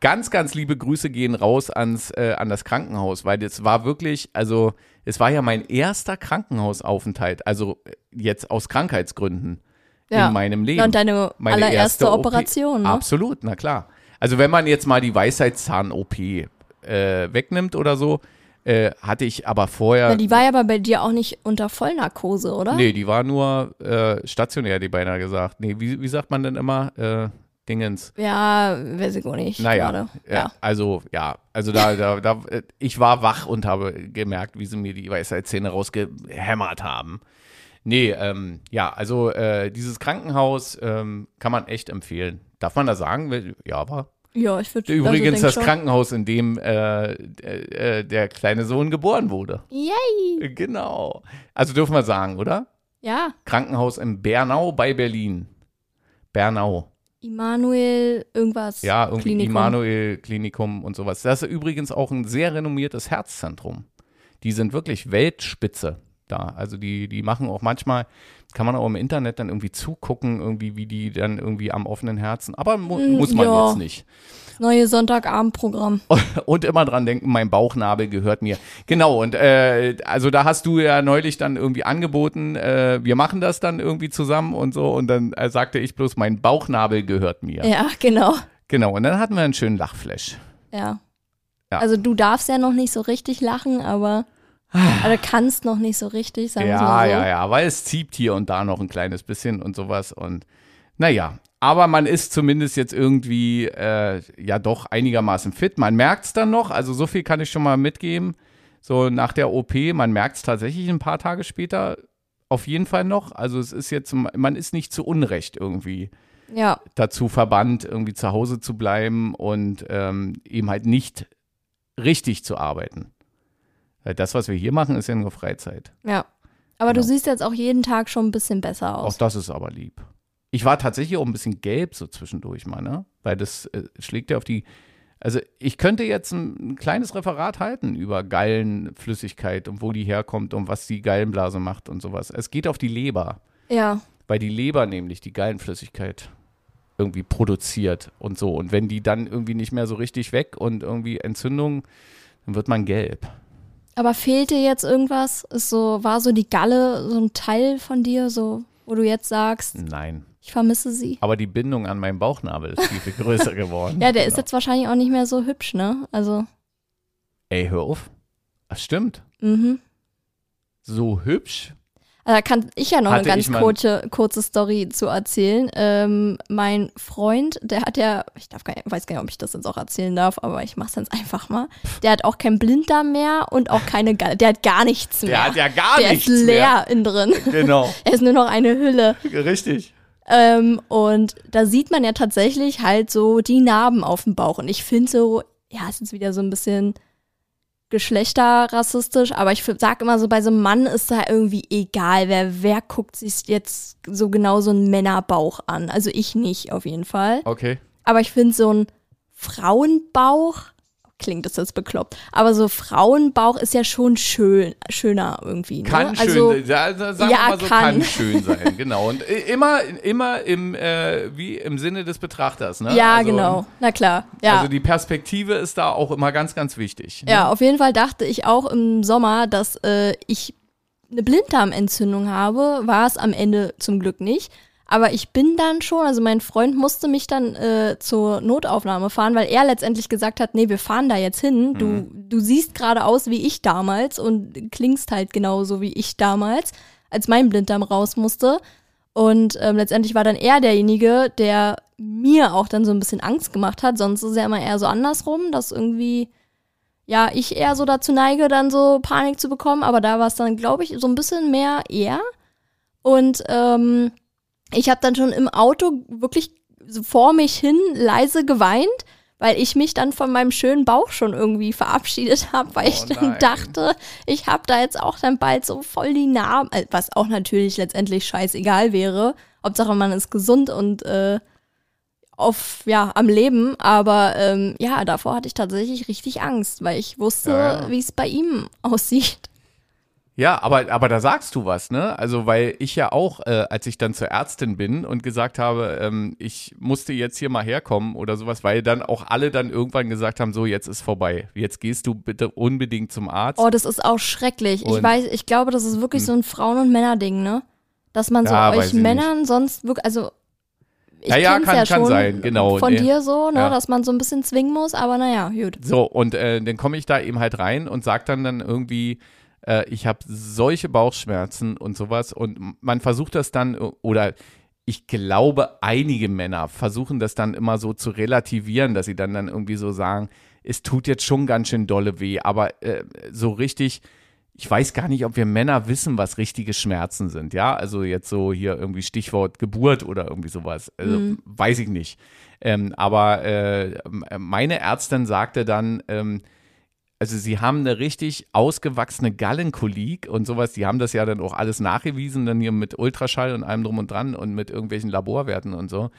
ganz, ganz liebe Grüße gehen raus ans, äh, an das Krankenhaus, weil das war wirklich, also es war ja mein erster Krankenhausaufenthalt, also jetzt aus Krankheitsgründen Ja. in meinem Leben. Und deine Meine allererste erste OP. Operation, ne? Absolut, na klar. Also wenn man jetzt mal die Weisheitszahn-OP äh, wegnimmt oder so, äh, hatte ich aber vorher. Na, die war ja aber bei dir auch nicht unter Vollnarkose, oder? nee, die war nur äh, stationär, die beinahe gesagt. Nee, wie, wie sagt man denn immer? Äh, Dingens. Ja, weiß ich auch nicht. Naja, gerade. ja. Ja. also ja, also da, da, da, ich war wach und habe gemerkt, wie sie mir die Weisheitszähne rausgehämmert haben. Nee, ähm, ja, also äh, dieses Krankenhaus ähm, kann man echt empfehlen. Darf man da sagen? Ja, aber Ja, ich würde übrigens das schon. Krankenhaus, in dem äh, äh, äh, der kleine Sohn geboren wurde. Yay! Genau. Also dürfen wir sagen, oder? Ja, Krankenhaus in Bernau bei Berlin. Bernau. Immanuel irgendwas. Ja, irgendwie Klinikum. Immanuel Klinikum und sowas. Das ist übrigens auch ein sehr renommiertes Herzzentrum. Die sind wirklich Weltspitze da. Also die, die machen auch manchmal, kann man auch im Internet dann irgendwie zugucken, irgendwie, wie die dann irgendwie am offenen Herzen. Aber mu Mm, muss man ja. jetzt nicht. Neue Sonntagabendprogramm. Und immer dran denken, mein Bauchnabel gehört mir. Genau, und äh, also da hast du ja neulich dann irgendwie angeboten, äh, wir machen das dann irgendwie zusammen und so. Und dann äh, sagte ich bloß, mein Bauchnabel gehört mir. Ja, genau. Genau, und dann hatten wir einen schönen Lachflash. Ja. Ja. Also du darfst ja noch nicht so richtig lachen, aber also kannst noch nicht so richtig, sagen wir Ja, mal so. ja, ja, weil es zieht hier und da noch ein kleines bisschen und sowas. Und naja, aber man ist zumindest jetzt irgendwie äh, ja doch einigermaßen fit. Man merkt es dann noch, also so viel kann ich schon mal mitgeben. So nach der OP, man merkt es tatsächlich ein paar Tage später auf jeden Fall noch. Also es ist jetzt, man ist nicht zu Unrecht irgendwie Ja, dazu verbannt, irgendwie zu Hause zu bleiben und ähm, eben halt nicht richtig zu arbeiten. Weil das, was wir hier machen, ist ja nur Freizeit. ja. Aber du Genau. siehst jetzt auch jeden Tag schon ein bisschen besser Auch aus. das ist aber lieb. Ich war tatsächlich auch ein bisschen gelb so zwischendurch mal, ne? Weil das äh, schlägt ja auf die. Also ich könnte jetzt ein, ein kleines Referat halten über Gallenflüssigkeit und wo die herkommt und was die Gallenblase macht und sowas. Es geht auf die Leber, Ja, weil die Leber nämlich die Gallenflüssigkeit irgendwie produziert und so. Und wenn die dann irgendwie nicht mehr so richtig weg und irgendwie Entzündung, dann wird man gelb. Aber fehlt dir jetzt irgendwas? Ist so, war so die Galle so ein Teil von dir, so, wo du jetzt sagst, Nein. ich vermisse sie? Aber die Bindung an meinen Bauchnabel ist viel, viel größer geworden. Ja, der ist Genau. jetzt wahrscheinlich auch nicht mehr so hübsch, ne? Also, Ey, hör auf. Das stimmt. mhm. So hübsch. Da kann ich ja noch Hatte eine ganz kurze, kurze Story zu erzählen. Ähm, mein Freund, der hat ja, ich darf gar nicht, weiß gar nicht, ob ich das jetzt auch erzählen darf, aber ich mach's jetzt einfach mal. Der hat auch kein Blinddarm mehr und auch keine. Der hat gar nichts mehr. Der hat ja gar der nichts ist leer mehr. innen drin. Genau. Er ist nur noch eine Hülle. Richtig. Ähm, und da sieht man ja tatsächlich halt so die Narben auf dem Bauch. Und ich finde so, ja, ist jetzt wieder so ein bisschen geschlechterrassistisch, aber ich sag immer so, bei so einem Mann ist da irgendwie egal, wer, wer guckt sich jetzt so genau so einen Männerbauch an. Also ich nicht, auf jeden Fall. Okay. Aber ich finde so ein Frauenbauch, klingt das jetzt bekloppt. Aber so Frauenbauch ist ja schon schön, schöner irgendwie. Ne? Kann also, schön, ja, sagen ja, mal so, kann. kann. schön sein, genau. Und immer, immer im, äh, wie im Sinne des Betrachters, ne? Ja, also, genau. Na klar. Ja. Also die Perspektive ist da auch immer ganz, ganz wichtig. ne? Ja, auf jeden Fall dachte ich auch im Sommer, dass äh, ich eine Blinddarmentzündung habe. War es am Ende zum Glück nicht. Aber ich bin dann schon, also mein Freund musste mich dann äh, zur Notaufnahme fahren, weil er letztendlich gesagt hat, nee, wir fahren da jetzt hin. Du, Mhm. du siehst gerade aus wie ich damals und klingst halt genauso wie ich damals, als mein Blinddarm raus musste. Und ähm, letztendlich war dann er derjenige, der mir auch dann so ein bisschen Angst gemacht hat. Sonst ist ja immer eher so andersrum, dass irgendwie, ja, ich eher so dazu neige, dann so Panik zu bekommen. Aber da war es dann, glaube ich, so ein bisschen mehr er. Und ähm, ich habe dann schon im Auto wirklich vor mich hin leise geweint, weil ich mich dann von meinem schönen Bauch schon irgendwie verabschiedet habe, weil Oh ich dann nein. dachte, ich habe da jetzt auch dann bald so voll die Narben, äh, was auch natürlich letztendlich scheißegal wäre. Hauptsache man ist gesund und äh, auf, ja, am Leben. Aber ähm, ja, davor hatte ich tatsächlich richtig Angst, weil ich wusste, Ja, ja. wie es bei ihm aussieht. Ja, aber, aber da sagst du was, ne? Also, weil ich ja auch, äh, als ich dann zur Ärztin bin und gesagt habe, ähm, ich musste jetzt hier mal herkommen oder sowas, weil dann auch alle dann irgendwann gesagt haben, so, jetzt ist vorbei. Jetzt gehst du bitte unbedingt zum Arzt. Oh, das ist auch schrecklich. ich Und- Hm. weiß, ich glaube, das ist wirklich so ein Frauen- und Männerding, ne? Dass man so Ja, euch ich nicht. Männern sonst wirklich, also ich Ja, ja, kann- ja kann schon sein, genau. von Nee. dir so, ne, Ja. dass man so ein bisschen zwingen muss, aber naja, gut. So, und äh, dann komme ich da eben halt rein und sag dann dann irgendwie, äh, ich habe solche Bauchschmerzen und sowas und man versucht das dann äh, oder ich glaube, einige Männer versuchen das dann immer so zu relativieren, dass sie dann dann irgendwie so sagen, es tut jetzt schon ganz schön dolle weh, aber äh, so richtig, ich weiß gar nicht, ob wir Männer wissen, was richtige Schmerzen sind, ja, also jetzt so hier irgendwie Stichwort Geburt oder irgendwie sowas, also weiß ich nicht. Ähm, aber äh, meine Ärztin sagte dann, ähm, also sie haben eine richtig ausgewachsene Gallenkolik und sowas, die haben das ja dann auch alles nachgewiesen, dann hier mit Ultraschall und allem drum und dran und mit irgendwelchen Laborwerten und so.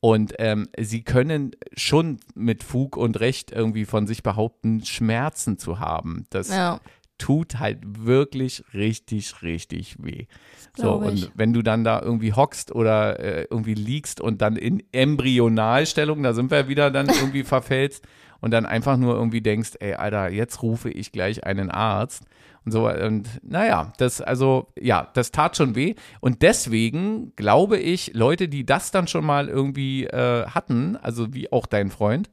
Und ähm, sie können schon mit Fug und Recht irgendwie von sich behaupten, Schmerzen zu haben. Das Ja, tut halt wirklich richtig, richtig weh. So, und ich. wenn du dann da irgendwie hockst oder äh, irgendwie liegst und dann in Embryonalstellung, da sind wir wieder dann irgendwie verfällst und dann einfach nur irgendwie denkst, ey, Alter, jetzt rufe ich gleich einen Arzt und so. Und naja, das, also, ja, das tat schon weh. Und deswegen glaube ich, Leute, die das dann schon mal irgendwie äh, hatten, also wie auch dein Freund,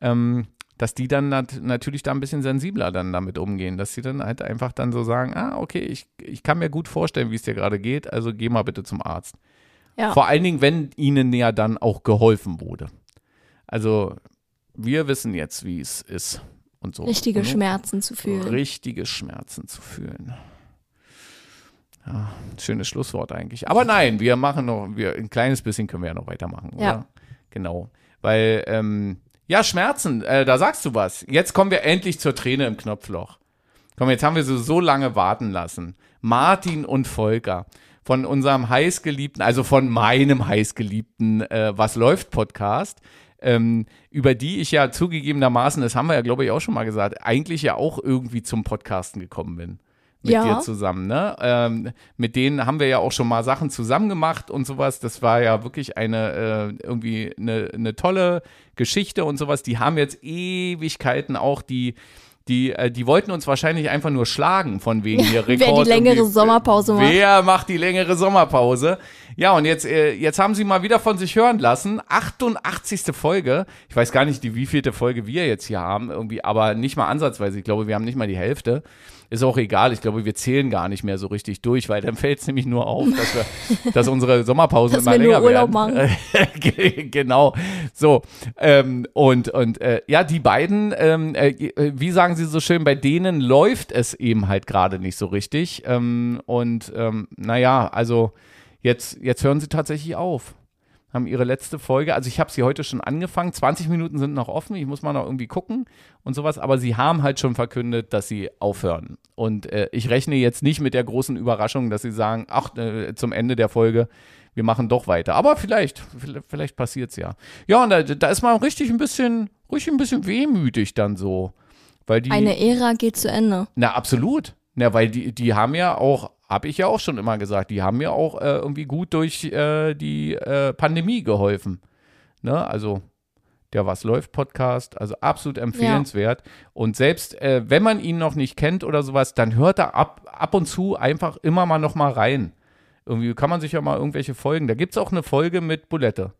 ähm, dass die dann nat natürlich da ein bisschen sensibler dann damit umgehen, dass sie dann halt einfach dann so sagen, ah, okay, ich, ich kann mir gut vorstellen, wie es dir gerade geht, also geh mal bitte zum Arzt. Ja. Vor allen Dingen, wenn ihnen ja dann auch geholfen wurde. Also wir wissen jetzt, wie es ist und so. richtige? Schmerzen zu fühlen. Richtige Schmerzen zu fühlen. Ja, schönes Schlusswort eigentlich. Aber nein, wir machen noch, wir, ein kleines bisschen können wir ja noch weitermachen, oder? Ja. Genau. Weil, ähm, ja, Schmerzen, äh, da sagst du was. Jetzt kommen wir endlich zur Träne im Knopfloch. Komm, jetzt haben wir sie so lange warten lassen. Martin und Volker von unserem heißgeliebten, also von meinem heißgeliebten äh, Was läuft Podcast, ähm, über die ich ja zugegebenermaßen, das haben wir ja glaube ich auch schon mal gesagt, eigentlich ja auch irgendwie zum Podcasten gekommen bin. Mit Ja. dir zusammen, ne? Ähm, mit denen haben wir ja auch schon mal Sachen zusammen gemacht und sowas. Das war ja wirklich eine äh, irgendwie eine, eine tolle Geschichte und sowas. Die haben jetzt Ewigkeiten auch die die, äh, die wollten uns wahrscheinlich einfach nur schlagen, von wegen hier wer die Rekord. längere irgendwie- Sommerpause macht. Wer macht die längere Sommerpause? Ja, und jetzt, äh, jetzt haben sie mal wieder von sich hören lassen. 88. Folge. Ich weiß gar nicht, die wievielte Folge wir jetzt hier haben, irgendwie, aber nicht mal ansatzweise. Ich glaube, wir haben nicht mal die Hälfte. Ist auch egal. Ich glaube, wir zählen gar nicht mehr so richtig durch, weil dann fällt es nämlich nur auf, dass wir, dass unsere Sommerpausen Dass immer wir nur länger Urlaub werden. genau. So. Ähm, und und äh, ja, die beiden, ähm, äh, wie sagen sie so schön, bei denen läuft es eben halt gerade nicht so richtig. Ähm, und ähm, naja, also jetzt, jetzt hören sie tatsächlich auf. Haben ihre letzte Folge, also ich habe sie heute schon angefangen, 20 Minuten sind noch offen, ich muss mal noch irgendwie gucken und sowas, aber sie haben halt schon verkündet, dass sie aufhören. Und äh, ich rechne jetzt nicht mit der großen Überraschung, dass sie sagen, ach, äh, zum Ende der Folge, wir machen doch weiter. Aber vielleicht, vielleicht, passiert es ja. Ja, und da, da ist man richtig ein bisschen, ruhig ein bisschen wehmütig dann so. Weil die, Eine Ära geht zu Ende. na, absolut. Na, weil die, die haben ja auch, habe ich ja auch schon immer gesagt, die haben ja auch äh, irgendwie gut durch äh, die äh, Pandemie geholfen. Ne? Also der Was läuft Podcast, also absolut empfehlenswert. Und selbst äh, wenn man ihn noch nicht kennt oder sowas, dann hört er ab, ab und zu einfach immer mal noch mal rein. Irgendwie kann man sich ja mal irgendwelche Folgen. Da gibt es auch eine Folge mit Bulette.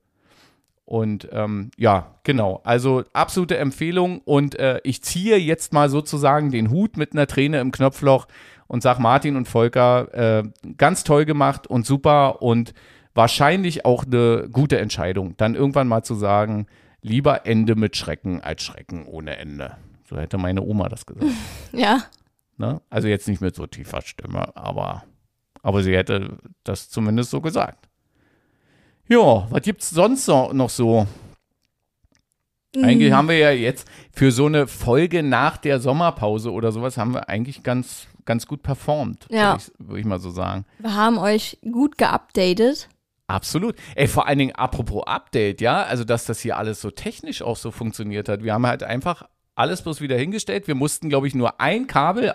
Und ähm, ja, genau. Also absolute Empfehlung. Und äh, ich ziehe jetzt mal sozusagen den Hut mit einer Träne im Knopfloch und sag Martin und Volker, äh, ganz toll gemacht und super und wahrscheinlich auch eine gute Entscheidung, dann irgendwann mal zu sagen, lieber Ende mit Schrecken als Schrecken ohne Ende. So hätte meine Oma das gesagt. Ja. Ne? Also jetzt nicht mit so tiefer Stimme, aber, aber sie hätte das zumindest so gesagt. Ja, was gibt's sonst noch noch so? Mhm. Eigentlich haben wir ja jetzt für so eine Folge nach der Sommerpause oder sowas haben wir eigentlich ganz, ganz gut performt, Ja. würde ich, würd ich mal so sagen. Wir haben euch gut geupdatet. Absolut. Ey, vor allen Dingen apropos Update, ja, also dass das hier alles so technisch auch so funktioniert hat. Wir haben halt einfach alles bloß wieder hingestellt. Wir mussten, glaube ich, nur ein Kabel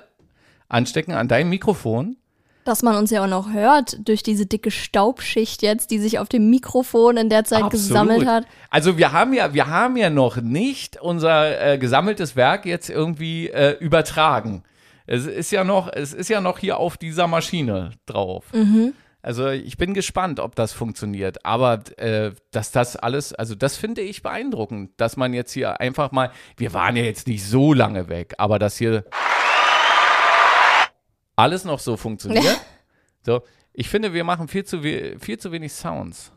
anstecken an dein Mikrofon. Dass man uns ja auch noch hört durch diese dicke Staubschicht jetzt, die sich auf dem Mikrofon in der Zeit Absolut. gesammelt hat. Also wir haben ja, wir haben ja noch nicht unser äh, gesammeltes Werk jetzt irgendwie äh, übertragen. Es ist ja noch, es ist ja noch hier auf dieser Maschine drauf. Also ich bin gespannt, ob das funktioniert. Aber äh, dass das alles, also das finde ich beeindruckend, dass man jetzt hier einfach mal, wir waren ja jetzt nicht so lange weg, aber dass hier alles noch so funktioniert. So, ich finde, wir machen viel zu, we viel zu wenig Sounds.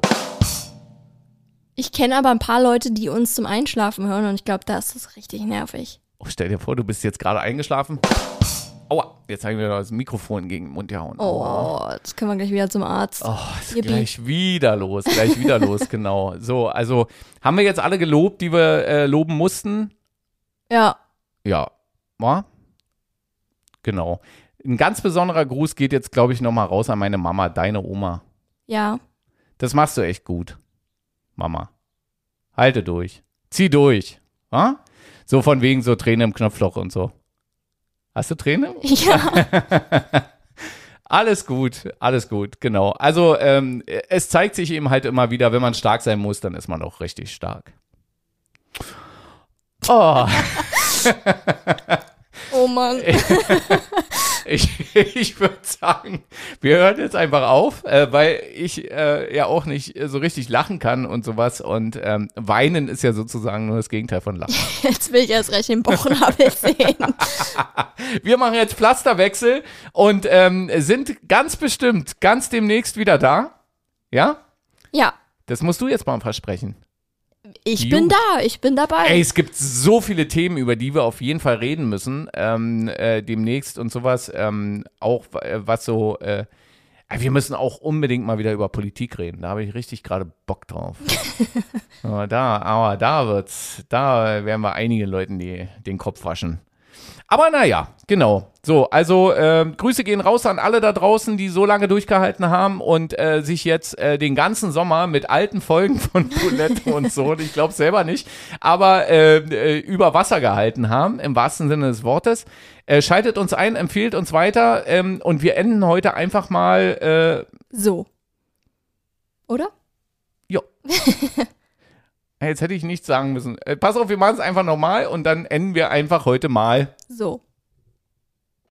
Ich kenne aber ein paar Leute, die uns zum Einschlafen hören und ich glaube, da ist das richtig nervig. Oh, stell dir vor, du bist jetzt gerade eingeschlafen. Aua, jetzt habe ich mir das Mikrofon gegen den Mund gehauen. Oh, jetzt können wir gleich wieder zum Arzt. Oh, ist Yippie. gleich wieder los, gleich wieder los, genau. So, also haben wir jetzt alle gelobt, die wir äh, loben mussten? Ja, Ja, war? Genau. Ein ganz besonderer Gruß geht jetzt, glaube ich, nochmal raus an meine Mama, deine Oma. ja. Das machst du echt gut, Mama. Halte durch. Zieh durch. wa? So von wegen so Tränen im Knopfloch und so. Hast du Tränen? Ja, Alles gut, alles gut, genau. Also ähm, es zeigt sich eben halt immer wieder, wenn man stark sein muss, dann ist man auch richtig stark. Oh, oh Mann. ich, ich würde sagen, wir hören jetzt einfach auf, äh, weil ich äh, ja auch nicht so richtig lachen kann und sowas. Und ähm, weinen ist ja sozusagen nur das Gegenteil von lachen. Jetzt will ich erst recht den Bauchnabel sehen. Wir machen jetzt Pflasterwechsel und ähm, sind ganz bestimmt ganz demnächst wieder da. Ja? Ja, Das musst du jetzt mal versprechen. Ich Gut. bin da, ich bin dabei. Ey, es gibt so viele Themen, über die wir auf jeden Fall reden müssen, ähm, äh, demnächst und sowas. Ähm, auch äh, was so, äh, wir müssen auch unbedingt mal wieder über Politik reden. Da habe ich richtig gerade Bock drauf. aber da, aber da wird's, da werden wir einigen Leuten die, den Kopf waschen. Aber naja, genau. So, also äh, Grüße gehen raus an alle da draußen, die so lange durchgehalten haben und äh, sich jetzt äh, den ganzen Sommer mit alten Folgen von Bulette und so, ich glaube selber nicht, aber äh, äh, über Wasser gehalten haben, im wahrsten Sinne des Wortes. Äh, schaltet uns ein, empfiehlt uns weiter ähm, und wir enden heute einfach mal, äh, So. Oder? ja. Jetzt hätte ich nichts sagen müssen. Äh, pass auf, wir machen es einfach nochmal und dann enden wir einfach heute mal So.